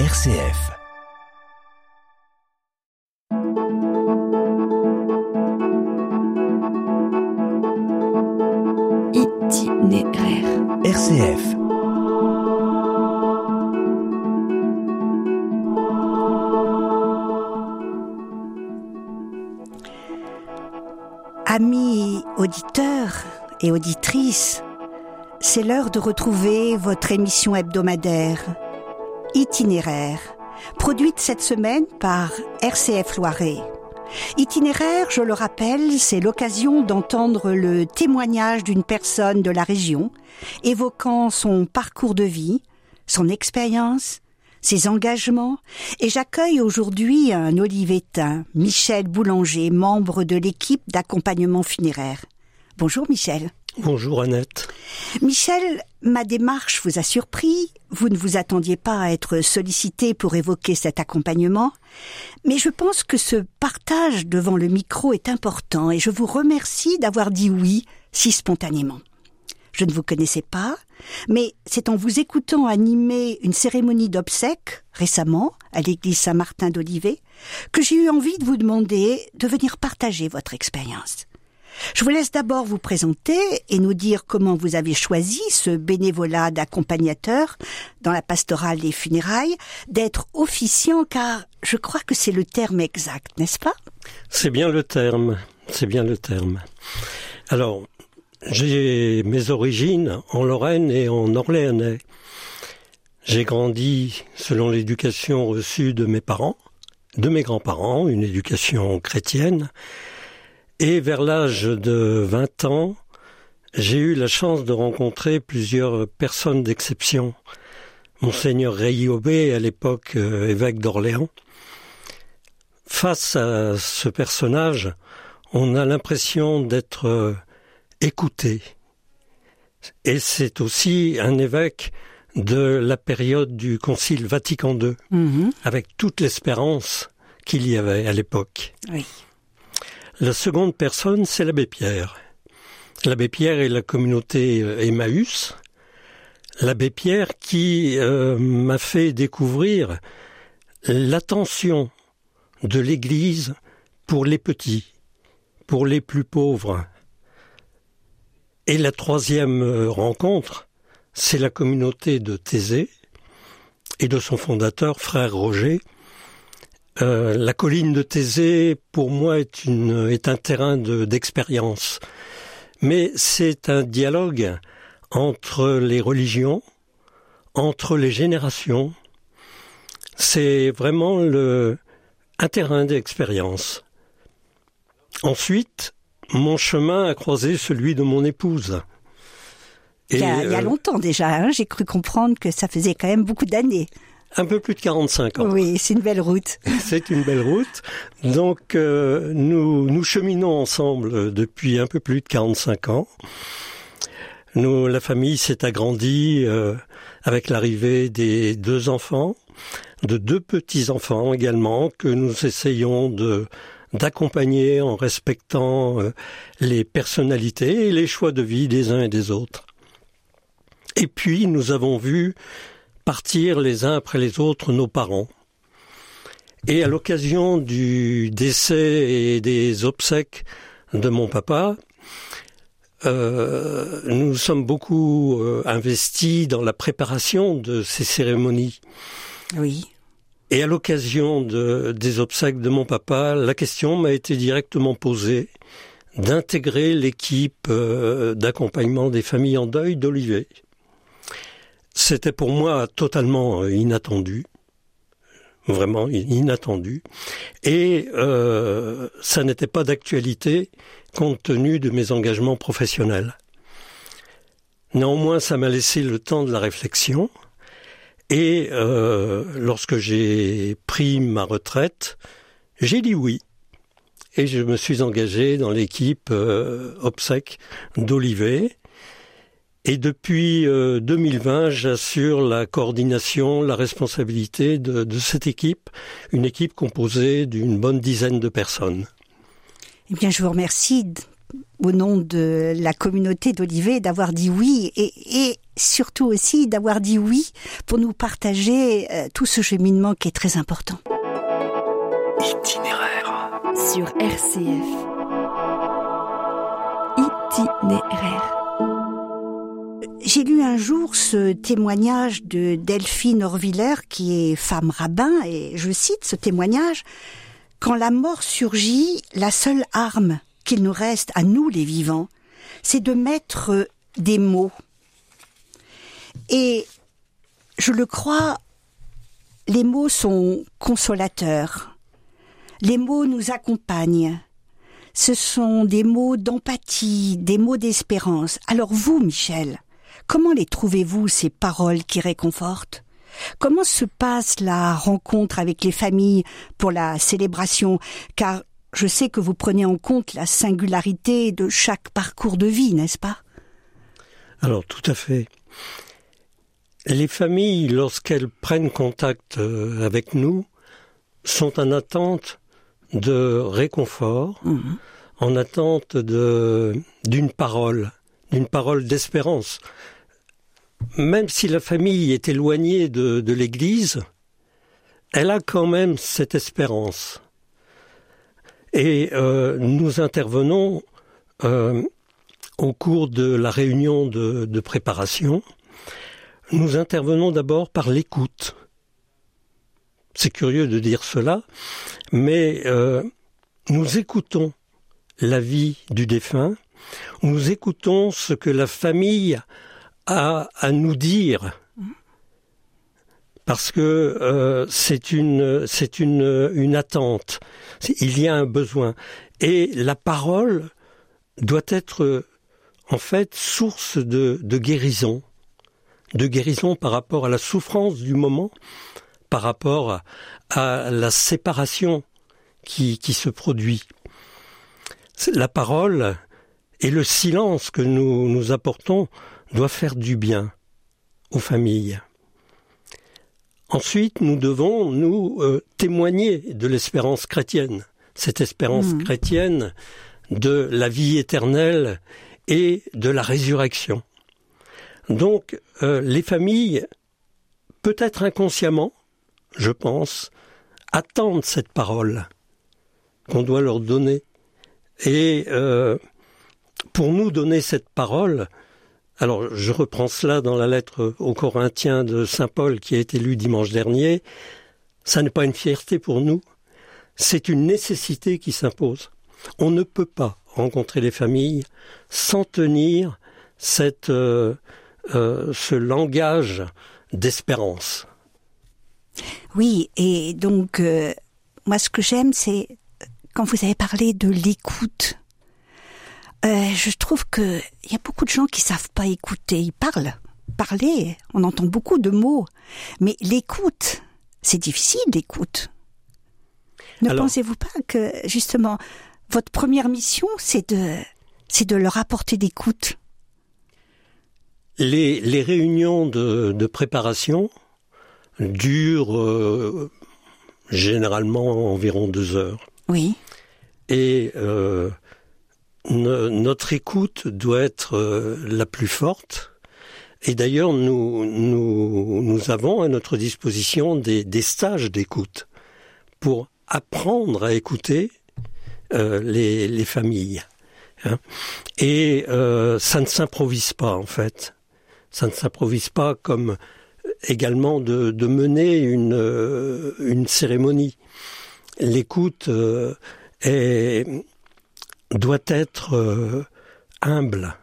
RCF. Itinéraire. RCF. Amis auditeurs et auditrices, c'est l'heure de retrouver votre émission hebdomadaire Itinéraire, produite cette semaine par RCF Loiret. Itinéraire, je le rappelle, c'est l'occasion d'entendre le témoignage d'une personne de la région, évoquant son parcours de vie, son expérience, ses engagements, et j'accueille aujourd'hui un olivetain, Michel Boulanger, membre de l'équipe d'accompagnement funéraire. Bonjour Michel. Bonjour Annette. Michel, ma démarche vous a surpris. Vous ne vous attendiez pas à être sollicité pour évoquer cet accompagnement. Mais je pense que ce partage devant le micro est important et je vous remercie d'avoir dit oui si spontanément. Je ne vous connaissais pas, mais c'est en vous écoutant animer une cérémonie d'obsèques récemment à l'église Saint-Martin d'Olivet que j'ai eu envie de vous demander de venir partager votre expérience. Je vous laisse d'abord vous présenter et nous dire comment vous avez choisi ce bénévolat d'accompagnateur dans la pastorale des funérailles, d'être officiant car je crois que c'est le terme exact, n'est-ce pas? C'est bien le terme, c'est bien le terme. Alors, j'ai mes origines en Lorraine et en Orléanais. J'ai grandi selon l'éducation reçue de mes parents, de mes grands-parents, une éducation chrétienne, et vers l'âge de 20 ans, j'ai eu la chance de rencontrer plusieurs personnes d'exception. Monseigneur Rayobé, à l'époque euh, évêque d'Orléans. Face à ce personnage, on a l'impression d'être euh, écouté. Et c'est aussi un évêque de la période du Concile Vatican II, Mhm. avec toute l'espérance qu'il y avait à l'époque. Oui. La seconde personne, c'est l'abbé Pierre. L'abbé Pierre est la communauté euh, Emmaüs. L'abbé Pierre qui euh, m'a fait découvrir l'attention de l'Église pour les petits, pour les plus pauvres. Et la troisième euh, rencontre, c'est la communauté de Thésée et de son fondateur, frère Roger, euh, la colline de Thésée, pour moi, est, une, est un terrain de- d'expérience. Mais c'est un dialogue entre les religions, entre les générations. C'est vraiment le, un terrain d'expérience. Ensuite, mon chemin a croisé celui de mon épouse. Il y a, il y a euh, longtemps déjà, hein, j'ai cru comprendre que ça faisait quand même beaucoup d'années. Un peu plus de 45 ans. Oui, c'est une belle route. C'est une belle route. Donc euh, nous, nous cheminons ensemble depuis un peu plus de 45 ans. Nous, la famille s'est agrandie euh, avec l'arrivée des deux enfants, de deux petits-enfants également, que nous essayons de d'accompagner en respectant euh, les personnalités et les choix de vie des uns et des autres. Et puis nous avons vu partir les uns après les autres nos parents. Et à l'occasion du décès et des obsèques de mon papa, euh, nous sommes beaucoup euh, investis dans la préparation de ces cérémonies. Oui. Et à l'occasion de, des obsèques de mon papa, la question m'a été directement posée d'intégrer l'équipe euh, d'accompagnement des familles en deuil d'Olivet. C'était pour moi totalement euh, inattendu, vraiment inattendu, et euh, ça n'était pas d'actualité compte tenu de mes engagements professionnels. Néanmoins, ça m'a laissé le temps de la réflexion, et euh, lorsque j'ai pris ma retraite, j'ai dit oui. Et je me suis engagé dans l'équipe euh, obsèque d'Olivet. Et depuis euh, 2020, j'assure la coordination, la responsabilité de, de cette équipe, une équipe composée d'une bonne dizaine de personnes. Eh bien, je vous remercie au nom de la communauté d'Olivet d'avoir dit oui et, et surtout aussi d'avoir dit oui pour nous partager euh, tout ce cheminement qui est très important. Itinéraire sur RCF. Itinéraire. J'ai lu un jour ce témoignage de Delphine Orviller, qui est femme rabbin, et je cite ce témoignage Quand la mort surgit, la seule arme qu'il nous reste à nous les vivants, c'est de mettre des mots. Et je le crois, les mots sont consolateurs. Les mots nous accompagnent. Ce sont des mots d'empathie, des mots d'espérance. Alors vous, Michel, comment les trouvez-vous, ces paroles qui réconfortent? Comment se passe la rencontre avec les familles pour la célébration? Car je sais que vous prenez en compte la singularité de chaque parcours de vie, n'est-ce pas? Alors tout à fait. Les familles, lorsqu'elles prennent contact euh, avec nous, sont en attente de réconfort, mmh. en attente de d'une parole, d'une parole d'espérance. Même si la famille est éloignée de, l'Église, elle a quand même cette espérance. Et euh, nous intervenons euh, au cours de la réunion de, de préparation. Nous intervenons d'abord par l'écoute. C'est curieux de dire cela, mais euh, nous écoutons la vie du défunt, nous écoutons ce que la famille a à nous dire, parce que euh, c'est une c'est une une attente, il y a un besoin, et la parole doit être en fait source de, de guérison, de guérison par rapport à la souffrance du moment, par rapport à la séparation qui, qui se produit. La parole et le silence que nous nous apportons doivent faire du bien aux familles. Ensuite, nous devons nous euh, témoigner de l'espérance chrétienne, cette espérance mmh. chrétienne de la vie éternelle et de la résurrection. Donc, euh, les familles, peut-être inconsciemment, je pense, attendent cette parole qu'on doit leur donner. Et euh, pour nous donner cette parole, alors je reprends cela dans la lettre aux Corinthiens de Saint Paul qui a été lue dimanche dernier, ça n'est pas une fierté pour nous, c'est une nécessité qui s'impose. On ne peut pas rencontrer les familles sans tenir cette, euh, euh, ce langage d'espérance. Oui, et donc, euh, moi, ce que j'aime, c'est quand vous avez parlé de l'écoute. Euh, je trouve que il y a beaucoup de gens qui savent pas écouter. Ils parlent, parler. On entend beaucoup de mots, mais l'écoute, c'est difficile l'écoute. Ne pensez-vous pas que justement votre première mission, c'est de, c'est de leur apporter d'écoute. Les, les réunions de, de préparation, dure euh, généralement environ deux heures. Oui. Et euh, notre écoute doit être euh, la plus forte. Et d'ailleurs, nous, nous, nous avons à notre disposition des, des stages d'écoute pour apprendre à écouter euh, les, les, familles. Hein. Et euh, ça ne s'improvise pas, en fait. Ça ne s'improvise pas comme également de, de mener une, euh, une cérémonie. L'écoute euh, est, doit être euh, humble.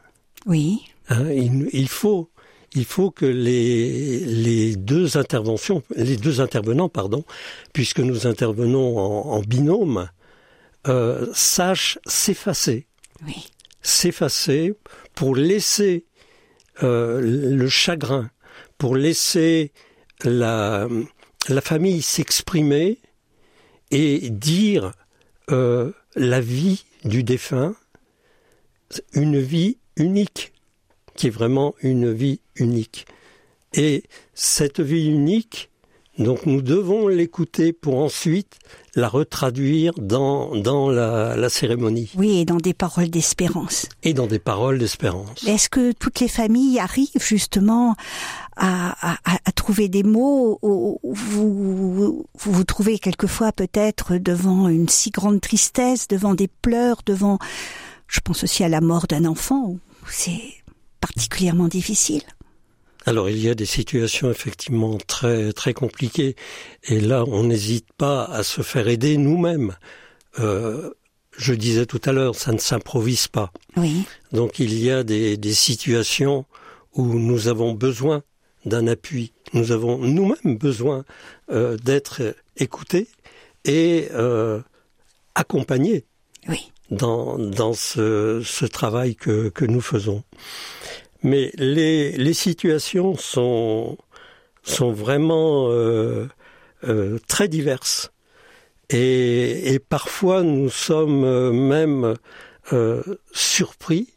Oui. Hein, il, il, faut il faut que les, les deux interventions, les deux intervenants, pardon, puisque nous intervenons en, en binôme, euh, sachent s'effacer. Oui. S'effacer pour laisser euh, le chagrin, pour laisser la, la famille s'exprimer et dire euh, la vie du défunt, une vie unique, qui est vraiment une vie unique. Et cette vie unique Donc nous devons l'écouter pour ensuite la retraduire dans, dans la, la cérémonie. Oui, et dans des paroles d'espérance. Et dans des paroles d'espérance. Est-ce que toutes les familles arrivent justement à, à, à trouver des mots où vous, vous vous trouvez quelquefois peut-être devant une si grande tristesse, devant des pleurs, devant, je pense aussi à la mort d'un enfant, où c'est particulièrement difficile alors il y a des situations effectivement très très compliquées et là on n'hésite pas à se faire aider nous-mêmes. Euh, je disais tout à l'heure, ça ne s'improvise pas. Oui. Donc il y a des, des situations où nous avons besoin d'un appui, nous avons nous-mêmes besoin euh, d'être écoutés et euh, accompagnés Oui. dans, dans ce, ce travail que, que nous faisons. Mais les, les situations sont, sont vraiment euh, euh, très diverses. Et, parfois nous sommes euh, même surpris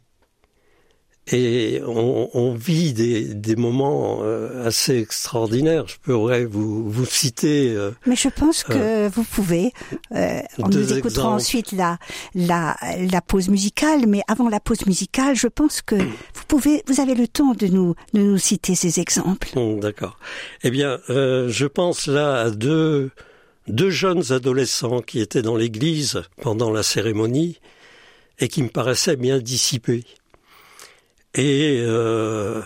et on, on vit des, des moments euh, assez extraordinaires. Je pourrais vous, vous citer. euh, Mais je pense que vous pouvez. euh, on nous écoutera exemples. ensuite la, la, la pause musicale, mais avant la pause musicale, je pense que vous pouvez, vous avez le temps de nous, de nous citer ces exemples. Hum, D'accord. Eh bien, euh, je pense là à deux, deux jeunes adolescents qui étaient dans l'église pendant la cérémonie et qui me paraissaient bien dissipés. Et euh,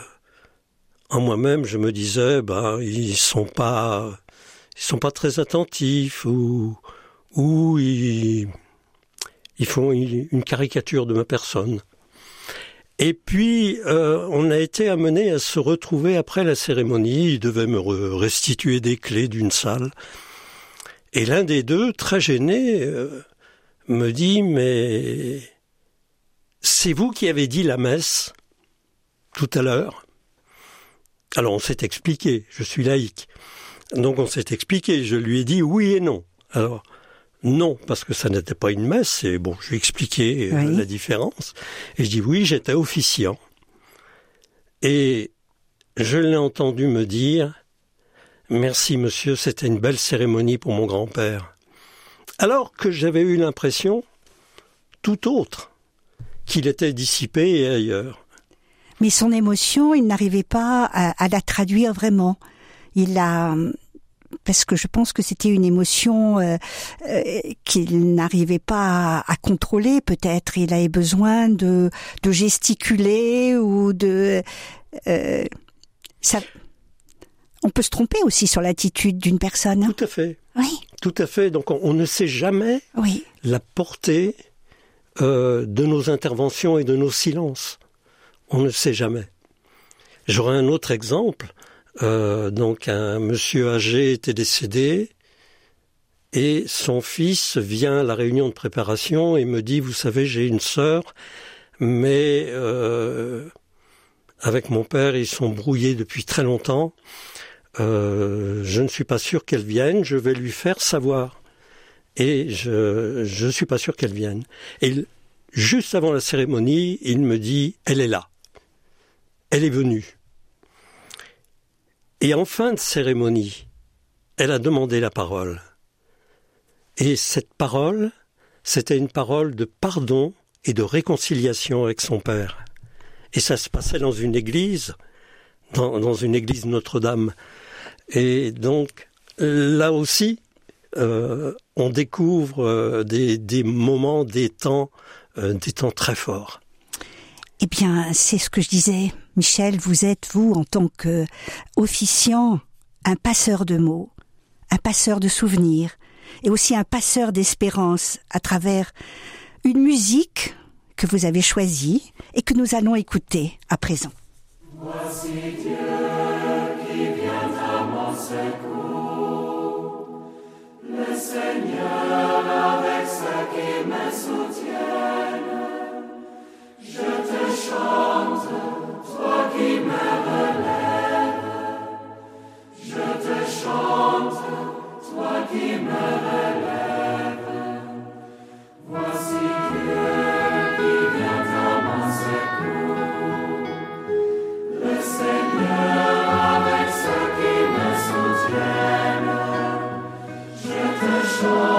en moi-même, je me disais, ben, ils sont pas, ils sont pas très attentifs ou ou ils, ils font une caricature de ma personne. Et puis, euh, on a été amené à se retrouver après la cérémonie. Ils devaient me re- restituer des clés d'une salle. Et l'un des deux, très gêné, euh, me dit, mais c'est vous qui avez dit la messe? Tout à l'heure Alors on s'est expliqué, je suis laïque. Donc on s'est expliqué, je lui ai dit oui et non. Alors, non, parce que ça n'était pas une messe, et bon, je lui ai expliqué euh, Oui. la différence. Et je dis oui, j'étais officiant. Et je l'ai entendu me dire Merci monsieur, c'était une belle cérémonie pour mon grand-père. Alors que j'avais eu l'impression, tout autre, qu'il était dissipé et ailleurs. Mais son émotion, il n'arrivait pas à, à la traduire vraiment. Il a, parce que je pense que c'était une émotion euh, euh, qu'il n'arrivait pas à, à contrôler. Peut-être il avait besoin de, de gesticuler ou de. euh, ça, on peut se tromper aussi sur l'attitude d'une personne. hein. Tout à fait, Oui, tout à fait. Donc on, on ne sait jamais oui, la portée de nos interventions et de nos silences. On ne sait jamais. J'aurais un autre exemple. Euh, donc un monsieur âgé était décédé et son fils vient à la réunion de préparation et me dit, vous savez, j'ai une sœur, mais euh, avec mon père, ils sont brouillés depuis très longtemps. Euh, je ne suis pas sûr qu'elle vienne, je vais lui faire savoir et je je suis pas sûr qu'elle vienne. Et juste avant la cérémonie, il me dit elle est là, elle est venue. Et en fin de cérémonie, elle a demandé la parole. Et cette parole, c'était une parole de pardon et de réconciliation avec son père. Et ça se passait dans une église, dans, une église Notre-Dame. Et donc, là aussi, euh, on découvre euh, des, des moments, des temps, euh, des temps très forts. Eh bien, c'est ce que je disais. Michel, vous êtes, vous, en tant que officiant, un passeur de mots, un passeur de souvenirs, et aussi un passeur d'espérance à travers une musique que vous avez choisie et que nous allons écouter à présent. Le Seigneur avec ceux qui me. Je te chante, toi qui me relèves, je te chante, toi qui me relèves, voici Dieu qui vient dans mon secours, le Seigneur avec ceux qui me soutiennent, je te chante.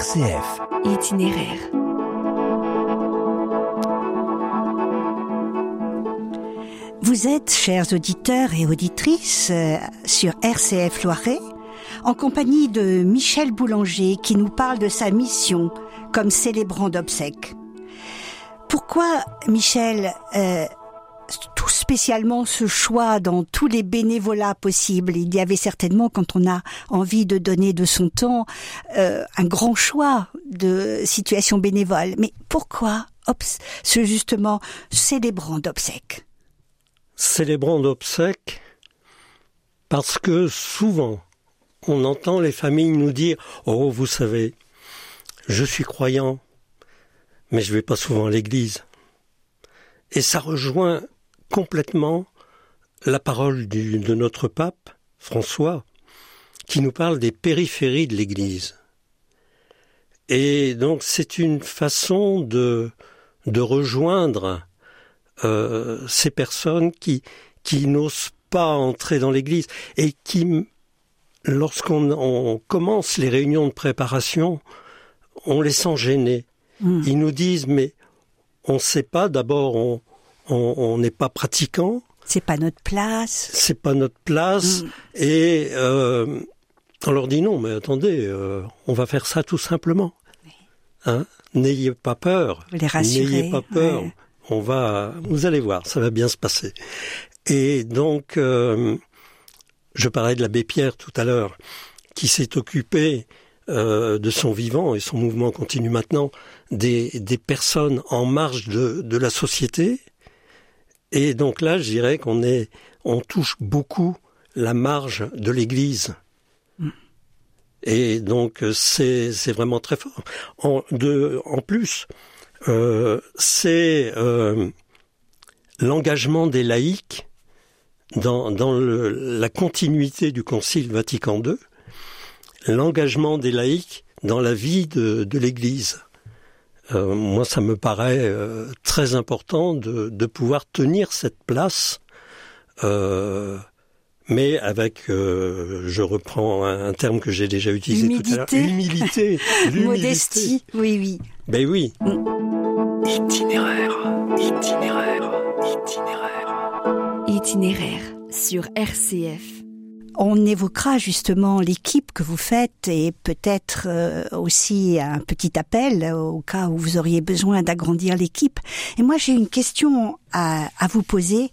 RCF. Itinéraire. Vous êtes, chers auditeurs et auditrices, euh, sur RCF Loiret, en compagnie de Michel Boulanger qui nous parle de sa mission comme célébrant d'obsèques. Pourquoi, Michel, euh, spécialement ce choix dans tous les bénévolats possibles. Il y avait certainement, quand on a envie de donner de son temps, euh, un grand choix de situations bénévoles. Mais pourquoi ce justement célébrant d'obsèques? Célébrant d'obsèques parce que souvent on entend les familles nous dire Oh, vous savez, je suis croyant, mais je vais pas souvent à l'église. Et ça rejoint complètement la parole de notre pape, François, qui nous parle des périphéries de l'Église. Et donc c'est une façon de, de rejoindre euh, ces personnes qui, qui n'osent pas entrer dans l'Église et qui, lorsqu'on commence les réunions de préparation, on les sent gênés. Hmm. Ils nous disent mais on ne sait pas, d'abord on, on n'est pas pratiquant. C'est pas notre place. C'est pas notre place. Mm. Et euh, on leur dit non, mais attendez, euh, on va faire ça tout simplement. Hein? N'ayez pas peur. Les N'ayez pas peur. On va, vous allez voir, ça va bien se passer. Et donc, euh, je parlais de l'abbé Pierre tout à l'heure, qui s'est occupé euh, de son vivant et son mouvement continue maintenant des, des personnes en marge de, de la société, et donc là, je dirais qu'on est, on touche beaucoup la marge de l'Église. Et donc c'est c'est vraiment très fort. En, de, en plus, euh, c'est euh, l'engagement des laïcs dans, dans le, la continuité du Concile Vatican II, l'engagement des laïcs dans la vie de, de l'Église. Euh, moi, ça me paraît euh, très important de, de, pouvoir tenir cette place, euh, mais avec, je reprends un, terme que j'ai déjà utilisé tout à l'heure, humilité, modestie, oui, oui. Ben oui. Itinéraire, itinéraire, itinéraire. Itinéraire sur RCF. On évoquera justement l'équipe que vous faites et peut-être euh, aussi un petit appel au cas où vous auriez besoin d'agrandir l'équipe. Et moi, j'ai une question à, vous poser.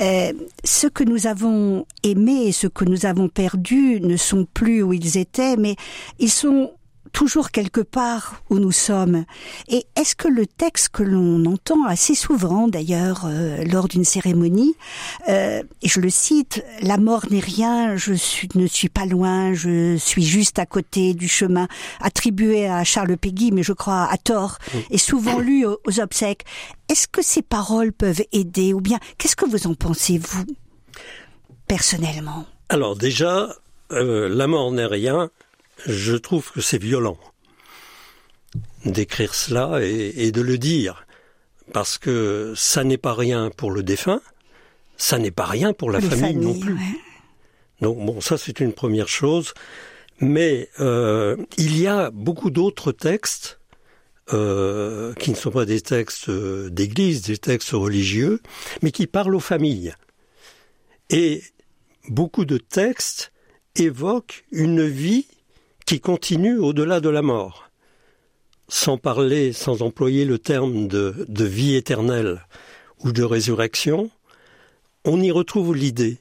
Euh, ce que nous avons aimé et ce que nous avons perdu ne sont plus où ils étaient, mais ils sont toujours quelque part où nous sommes. Et est-ce que le texte que l'on entend assez souvent d'ailleurs euh, lors d'une cérémonie, euh, et je le cite, la mort n'est rien, je ne suis pas loin, je suis juste à côté du chemin, attribué à Charles Péguy, mais je crois à tort, et souvent lu aux, obsèques. Est-ce que ces paroles peuvent aider, ou bien qu'est-ce que vous en pensez vous personnellement? Alors déjà, euh, la mort n'est rien je trouve que c'est violent d'écrire cela et, de le dire, parce que ça n'est pas rien pour le défunt, ça n'est pas rien pour la famille non plus. Donc bon, ça c'est une première chose, mais euh, il y a beaucoup d'autres textes euh, qui ne sont pas des textes d'église, des textes religieux, mais qui parlent aux familles. Et beaucoup de textes évoquent une vie qui continue au-delà de la mort. Sans parler, sans employer le terme de, de vie éternelle ou de résurrection, on y retrouve l'idée.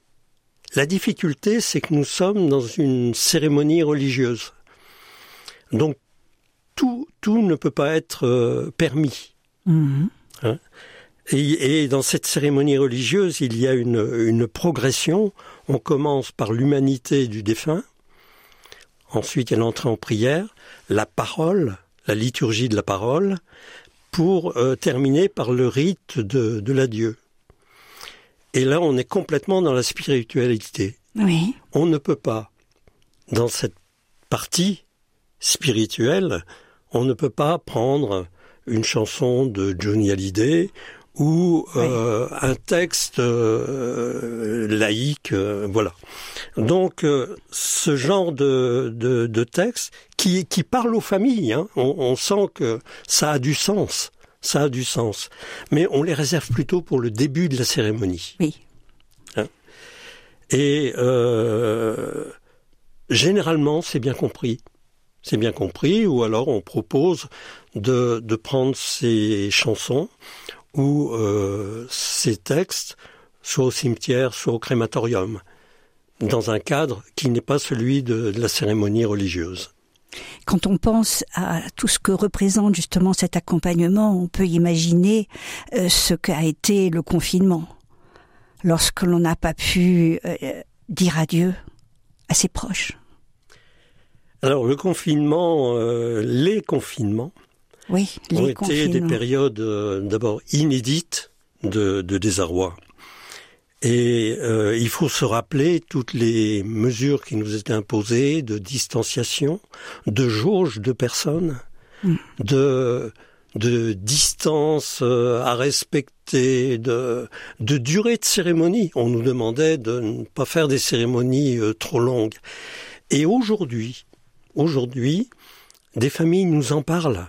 La difficulté, c'est que nous sommes dans une cérémonie religieuse. Donc, tout, tout ne peut pas être euh, permis. Mhm. Hein et, et, dans cette cérémonie religieuse, il y a une, une progression. On commence par l'humanité du défunt. Ensuite, il y a l'entrée en prière, la parole, la liturgie de la parole, pour euh, terminer par le rite de, de l'adieu. Et là, on est complètement dans la spiritualité. Oui. On ne peut pas, dans cette partie spirituelle, on ne peut pas prendre une chanson de Johnny Hallyday ou euh, un texte euh, laïque, euh, voilà. Donc euh, ce genre de, de, de, texte qui, qui parle aux familles, hein, on, on, sent que ça a du sens, ça a du sens, mais on les réserve plutôt pour le début de la cérémonie. Oui. Hein Et euh, généralement, c'est bien compris. C'est bien compris, ou alors on propose de, de prendre ces chansons ou euh, ces textes soit au cimetière, soit au crématorium, dans un cadre qui n'est pas celui de, de, la cérémonie religieuse. Quand on pense à tout ce que représente justement cet accompagnement, on peut imaginer euh, ce qu'a été le confinement, lorsque l'on n'a pas pu euh, dire adieu à ses proches. Alors le confinement, euh, les confinements, oui, les ont été des périodes euh, d'abord inédites de, de, désarroi. Et euh, il faut se rappeler toutes les mesures qui nous étaient imposées de distanciation, de jauge de personnes, mm. de de distance euh, à respecter, de, de durée de cérémonie. On nous demandait de ne pas faire des cérémonies trop longues. Et aujourd'hui, aujourd'hui, des familles nous en parlent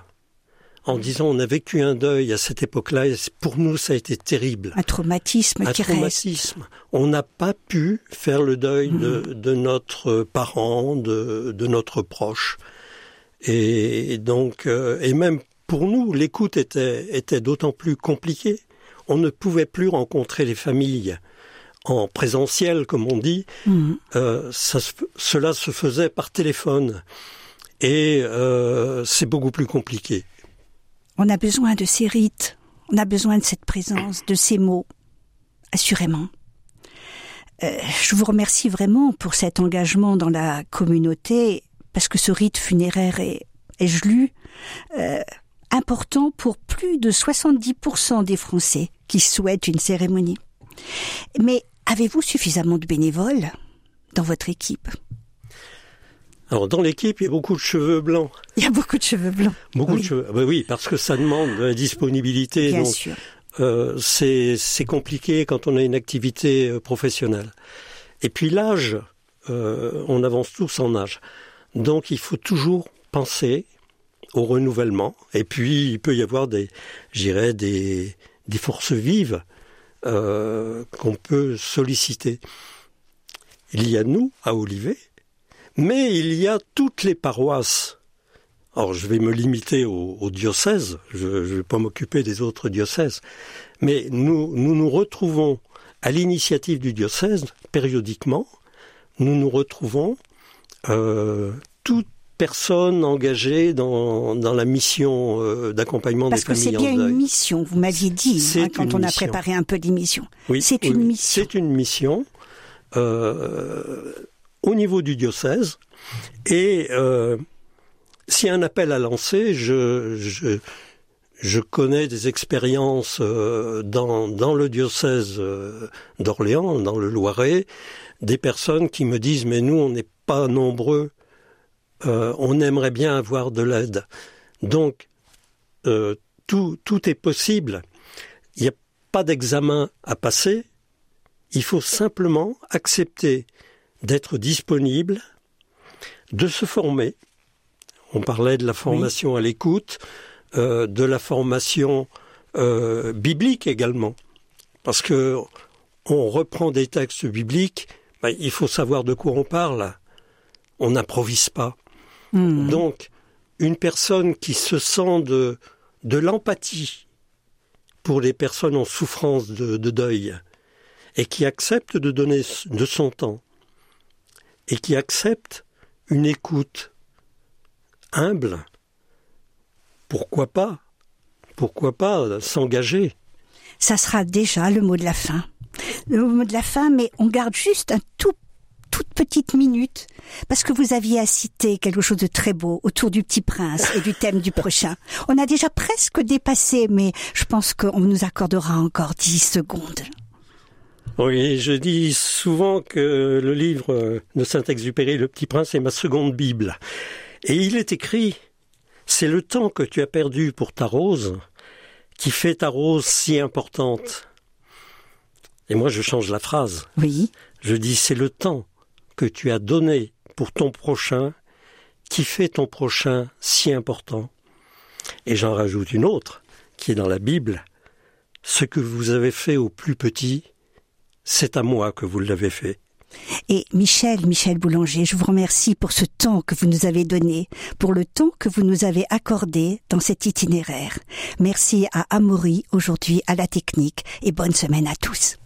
en disant on a vécu un deuil à cette époque-là et pour nous ça a été terrible. Un traumatisme un qui traumatisme. Reste. On n'a pas pu faire le deuil mmh. de, de, notre parent, de, de, notre proche. Et donc, euh, et même pour nous, l'écoute était, était d'autant plus compliquée. On ne pouvait plus rencontrer les familles en présentiel, comme on dit. Mmh. Euh, ça, cela se faisait par téléphone. Et euh, c'est beaucoup plus compliqué. On a besoin de ces rites, on a besoin de cette présence, de ces mots, assurément. Euh, je vous remercie vraiment pour cet engagement dans la communauté, parce que ce rite funéraire est, ai-je lu, euh, important pour plus de 70% des Français qui souhaitent une cérémonie. Mais avez-vous suffisamment de bénévoles dans votre équipe? Alors dans l'équipe, il y a beaucoup de cheveux blancs. Il y a beaucoup de cheveux blancs. Beaucoup oui. de cheveux. Ben oui, parce que ça demande de la disponibilité. Bien donc, sûr. Euh, c'est compliqué quand on a une activité euh, professionnelle. Et puis l'âge, euh, on avance tous en âge. Donc il faut toujours penser au renouvellement. Et puis il peut y avoir des, j'irais, des, des forces vives euh, qu'on peut solliciter. Il y a nous à Olivet mais il y a toutes les paroisses. Alors je vais me limiter au, au diocèse, je ne vais pas m'occuper des autres diocèses, mais nous nous, nous retrouvons à l'initiative du diocèse, périodiquement, nous nous retrouvons euh, toutes personnes engagées dans, dans la mission euh, d'accompagnement des familles. Parce que c'est bien une mission, vous m'aviez dit hein, quand on mission. a préparé un peu l'émission. Oui, c'est oui, une mission. C'est une mission. Euh, au niveau du diocèse. Et s'il y a un appel à lancer, je, je, je connais des expériences euh, dans, dans le diocèse euh, d'Orléans, dans le Loiret, des personnes qui me disent mais nous on n'est pas nombreux, euh, on aimerait bien avoir de l'aide. Donc euh, tout, tout est possible. Il n'y a pas d'examen à passer. Il faut simplement accepter d'être disponible, de se former. On parlait de la formation oui. à l'écoute, euh, de la formation euh, biblique également, parce que on reprend des textes bibliques, ben, il faut savoir de quoi on parle. On n'improvise pas. Mmh. Donc, une personne qui se sent de, de l'empathie pour les personnes en souffrance de, de deuil, et qui accepte de donner de son temps et qui accepte une écoute humble, pourquoi pas? Pourquoi pas s'engager? Ça sera déjà le mot de la fin. Le mot de la fin, mais on garde juste un tout toute petite minute, parce que vous aviez à citer quelque chose de très beau autour du petit prince et du thème du prochain. On a déjà presque dépassé, mais je pense qu'on nous accordera encore dix secondes. Oui, je dis souvent que le livre de Saint-Exupéry, Le Petit Prince, est ma seconde Bible. Et il est écrit, c'est le temps que tu as perdu pour ta rose qui fait ta rose si importante. Et moi, je change la phrase. Oui. Je dis, c'est le temps que tu as donné pour ton prochain qui fait ton prochain si important. Et j'en rajoute une autre, qui est dans la Bible. Ce que vous avez fait au plus petit, c'est à moi que vous l'avez fait. Et Michel, Michel Boulanger, je vous remercie pour ce temps que vous nous avez donné, pour le temps que vous nous avez accordé dans cet itinéraire. Merci à Amaury aujourd'hui à la technique et bonne semaine à tous.